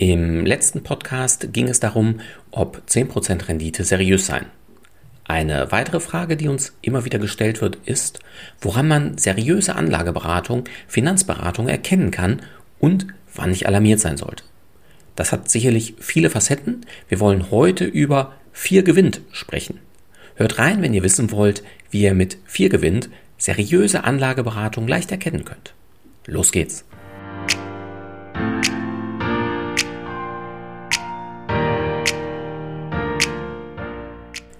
Im letzten Podcast ging es darum, ob 10% Rendite seriös seien. Eine weitere Frage, die uns immer wieder gestellt wird, ist, woran man seriöse Anlageberatung, Finanzberatung erkennen kann und wann ich alarmiert sein sollte. Das hat sicherlich viele Facetten. Wir wollen heute über vier Gewinnt sprechen. Hört rein, wenn ihr wissen wollt, wie ihr mit vier Gewinnt seriöse Anlageberatung leicht erkennen könnt. Los geht's!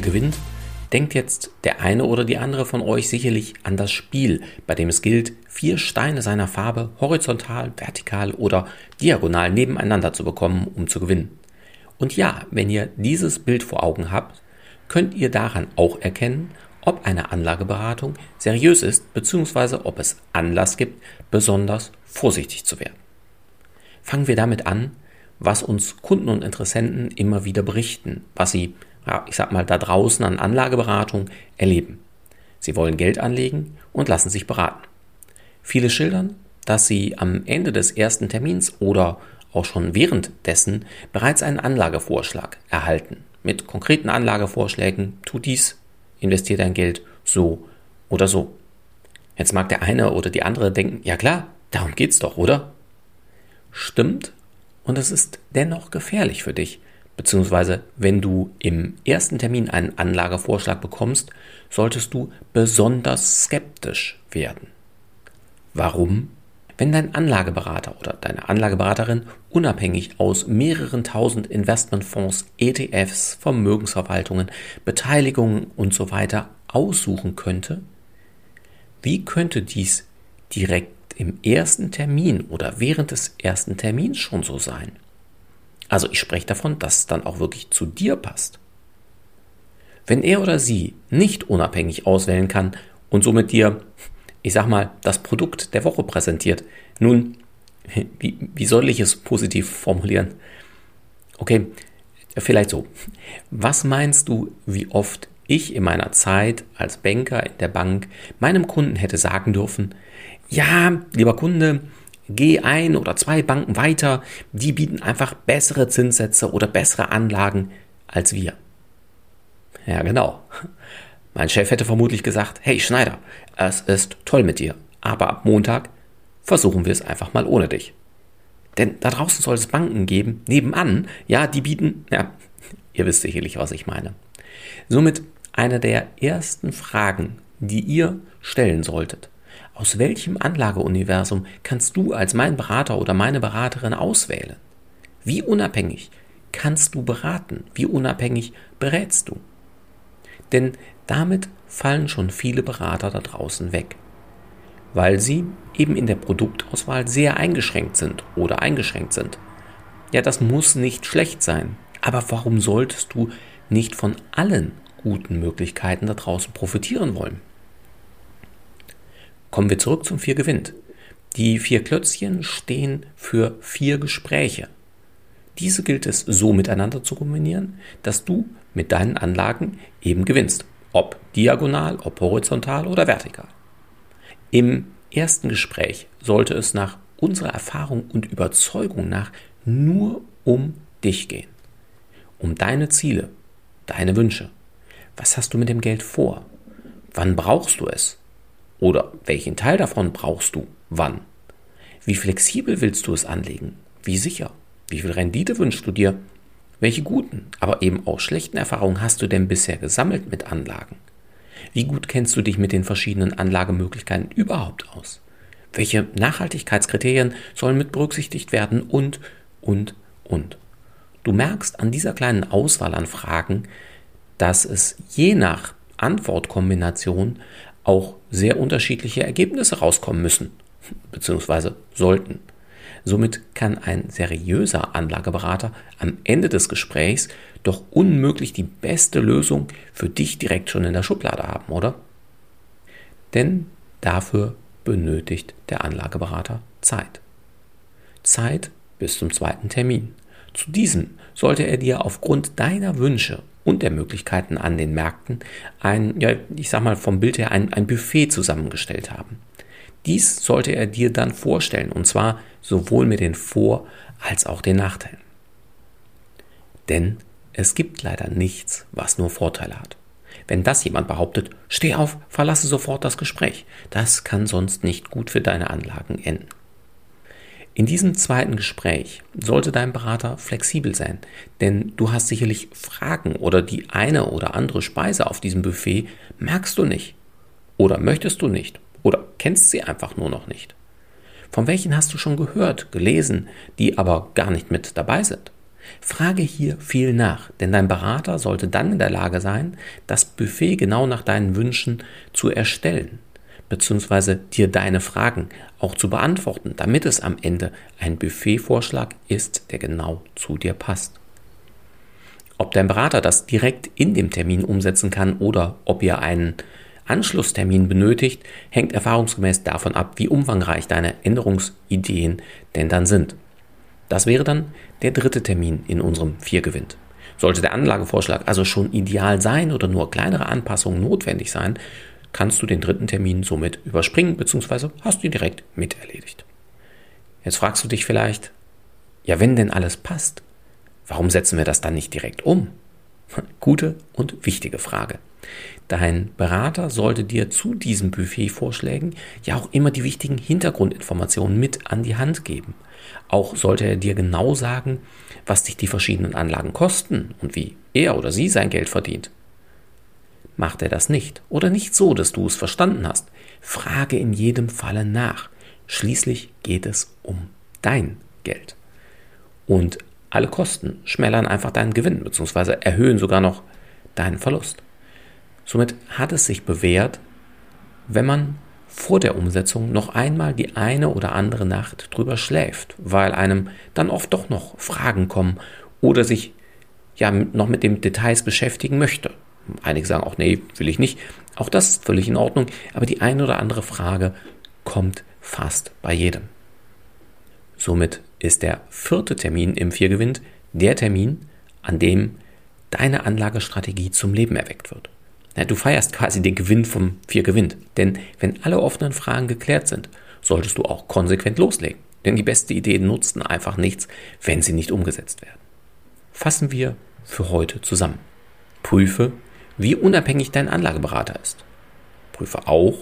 4 gewinnt, denkt jetzt der eine oder die andere von euch sicherlich an das Spiel, bei dem es gilt, vier Steine seiner Farbe horizontal, vertikal oder diagonal nebeneinander zu bekommen, um zu gewinnen. Und ja, wenn ihr dieses Bild vor Augen habt, könnt ihr daran auch erkennen, ob eine Anlageberatung seriös ist bzw. ob es Anlass gibt, besonders vorsichtig zu werden. Fangen wir damit an, was uns Kunden und Interessenten immer wieder berichten, was sie ja, ich sag mal, da draußen an Anlageberatung erleben. Sie wollen Geld anlegen und lassen sich beraten. Viele schildern, dass sie am Ende des ersten Termins oder auch schon währenddessen bereits einen Anlagevorschlag erhalten. Mit konkreten Anlagevorschlägen, tu dies, investier dein Geld so oder so. Jetzt mag der eine oder die andere denken, ja klar, darum geht's doch, oder? Stimmt, und es ist dennoch gefährlich für dich, beziehungsweise wenn du im ersten Termin einen Anlagevorschlag bekommst, solltest du besonders skeptisch werden. Warum? Wenn dein Anlageberater oder deine Anlageberaterin unabhängig aus mehreren tausend Investmentfonds, ETFs, Vermögensverwaltungen, Beteiligungen und so aussuchen könnte, wie könnte dies direkt im ersten Termin oder während des ersten Termins schon so sein? Also ich spreche davon, dass es dann auch wirklich zu dir passt. Wenn er oder sie nicht unabhängig auswählen kann und somit dir, ich sag mal, das Produkt der Woche präsentiert, nun, wie, wie soll ich es positiv formulieren? Okay, vielleicht so. Was meinst du, wie oft ich in meiner Zeit als Banker in der Bank meinem Kunden hätte sagen dürfen, ja, lieber Kunde, geh ein oder zwei Banken weiter, die bieten einfach bessere Zinssätze oder bessere Anlagen als wir. Ja, genau. Mein Chef hätte vermutlich gesagt, hey Schneider, es ist toll mit dir, aber ab Montag versuchen wir es einfach mal ohne dich. Denn da draußen soll es Banken geben, nebenan, ja, die bieten, ja, ihr wisst sicherlich, was ich meine. Somit eine der ersten Fragen, die ihr stellen solltet. Aus welchem Anlageuniversum kannst du als mein Berater oder meine Beraterin auswählen? Wie unabhängig kannst du beraten? Wie unabhängig berätst du? Denn damit fallen schon viele Berater da draußen weg, weil sie eben in der Produktauswahl sehr eingeschränkt sind oder eingeschränkt sind. Ja, das muss nicht schlecht sein, aber warum solltest du nicht von allen guten Möglichkeiten da draußen profitieren wollen? Kommen wir zurück zum Vier gewinnt. Die vier Klötzchen stehen für vier Gespräche. Diese gilt es so miteinander zu kombinieren, dass du mit deinen Anlagen eben gewinnst. Ob diagonal, ob horizontal oder vertikal. Im ersten Gespräch sollte es nach unserer Erfahrung und Überzeugung nach nur um dich gehen. Um deine Ziele, deine Wünsche. Was hast du mit dem Geld vor? Wann brauchst du es? Oder welchen Teil davon brauchst du? Wann? Wie flexibel willst du es anlegen? Wie sicher? Wie viel Rendite wünschst du dir? Welche guten, aber eben auch schlechten Erfahrungen hast du denn bisher gesammelt mit Anlagen? Wie gut kennst du dich mit den verschiedenen Anlagemöglichkeiten überhaupt aus? Welche Nachhaltigkeitskriterien sollen mit berücksichtigt werden? Und, und, und. Du merkst an dieser kleinen Auswahl an Fragen, dass es je nach Antwortkombination auch sehr unterschiedliche Ergebnisse rauskommen müssen, beziehungsweise sollten. Somit kann ein seriöser Anlageberater am Ende des Gesprächs doch unmöglich die beste Lösung für dich direkt schon in der Schublade haben, oder? Denn dafür benötigt der Anlageberater Zeit. Zeit bis zum zweiten Termin. Zu diesem sollte er dir aufgrund deiner Wünsche und der Möglichkeiten an den Märkten ein, ja, ich sag mal vom Bild her ein, ein Buffet zusammengestellt haben. Dies sollte er dir dann vorstellen und zwar sowohl mit den Vor- als auch den Nachteilen. Denn es gibt leider nichts, was nur Vorteile hat. Wenn das jemand behauptet, steh auf, verlasse sofort das Gespräch. Das kann sonst nicht gut für deine Anlagen enden. In diesem zweiten Gespräch sollte dein Berater flexibel sein, denn du hast sicherlich Fragen oder die eine oder andere Speise auf diesem Buffet magst du nicht oder möchtest du nicht oder kennst sie einfach nur noch nicht. Von welchen hast du schon gehört, gelesen, die aber gar nicht mit dabei sind? Frage hier viel nach, denn dein Berater sollte dann in der Lage sein, das Buffet genau nach deinen Wünschen zu erstellen, beziehungsweise dir deine Fragen auch zu beantworten, damit es am Ende ein Buffetvorschlag ist, der genau zu dir passt. Ob dein Berater das direkt in dem Termin umsetzen kann oder ob ihr einen Anschlusstermin benötigt, hängt erfahrungsgemäß davon ab, wie umfangreich deine Änderungsideen denn dann sind. Das wäre dann der dritte Termin in unserem Viergewinn. Sollte der Anlagevorschlag also schon ideal sein oder nur kleinere Anpassungen notwendig sein, kannst du den dritten Termin somit überspringen bzw. hast du ihn direkt miterledigt. Jetzt fragst du dich vielleicht, ja wenn denn alles passt, warum setzen wir das dann nicht direkt um? Gute und wichtige Frage. Dein Berater sollte dir zu diesen Buffet-Vorschlägen ja auch immer die wichtigen Hintergrundinformationen mit an die Hand geben. Auch sollte er dir genau sagen, was dich die verschiedenen Anlagen kosten und wie er oder sie sein Geld verdient. Macht er das nicht oder nicht so, dass du es verstanden hast, frage in jedem Falle nach. Schließlich geht es um dein Geld. Und alle Kosten schmälern einfach deinen Gewinn bzw. erhöhen sogar noch deinen Verlust. Somit hat es sich bewährt, wenn man vor der Umsetzung noch einmal die eine oder andere Nacht drüber schläft, weil einem dann oft doch noch Fragen kommen oder sich ja noch mit den Details beschäftigen möchte. Einige sagen auch, nee, will ich nicht. Auch das ist völlig in Ordnung, aber die eine oder andere Frage kommt fast bei jedem. Somit ist der vierte Termin im Viergewinn der Termin, an dem deine Anlagestrategie zum Leben erweckt wird. Du feierst quasi den Gewinn vom Vier gewinnt. Denn wenn alle offenen Fragen geklärt sind, solltest du auch konsequent loslegen. Denn die besten Ideen nutzen einfach nichts, wenn sie nicht umgesetzt werden. Fassen wir für heute zusammen. Prüfe, wie unabhängig dein Anlageberater ist. Prüfe auch,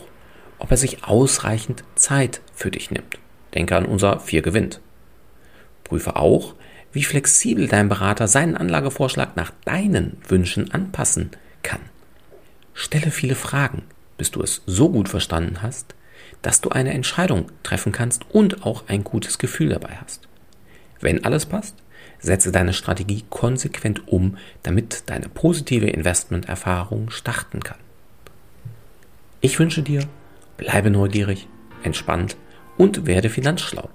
ob er sich ausreichend Zeit für dich nimmt. Denke an unser Vier gewinnt. Prüfe auch, wie flexibel dein Berater seinen Anlagevorschlag nach deinen Wünschen anpassen kann. Stelle viele Fragen, bis du es so gut verstanden hast, dass du eine Entscheidung treffen kannst und auch ein gutes Gefühl dabei hast. Wenn alles passt, setze deine Strategie konsequent um, damit deine positive Investmenterfahrung starten kann. Ich wünsche dir, bleibe neugierig, entspannt und werde finanzschlau.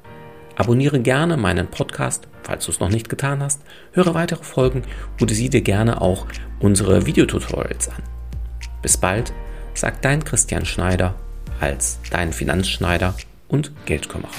Abonniere gerne meinen Podcast, falls du es noch nicht getan hast, höre weitere Folgen und sieh dir gerne auch unsere Videotutorials an. Bis bald, sagt dein Christian Schneider als dein Finanzschneider und Geldkümmerer.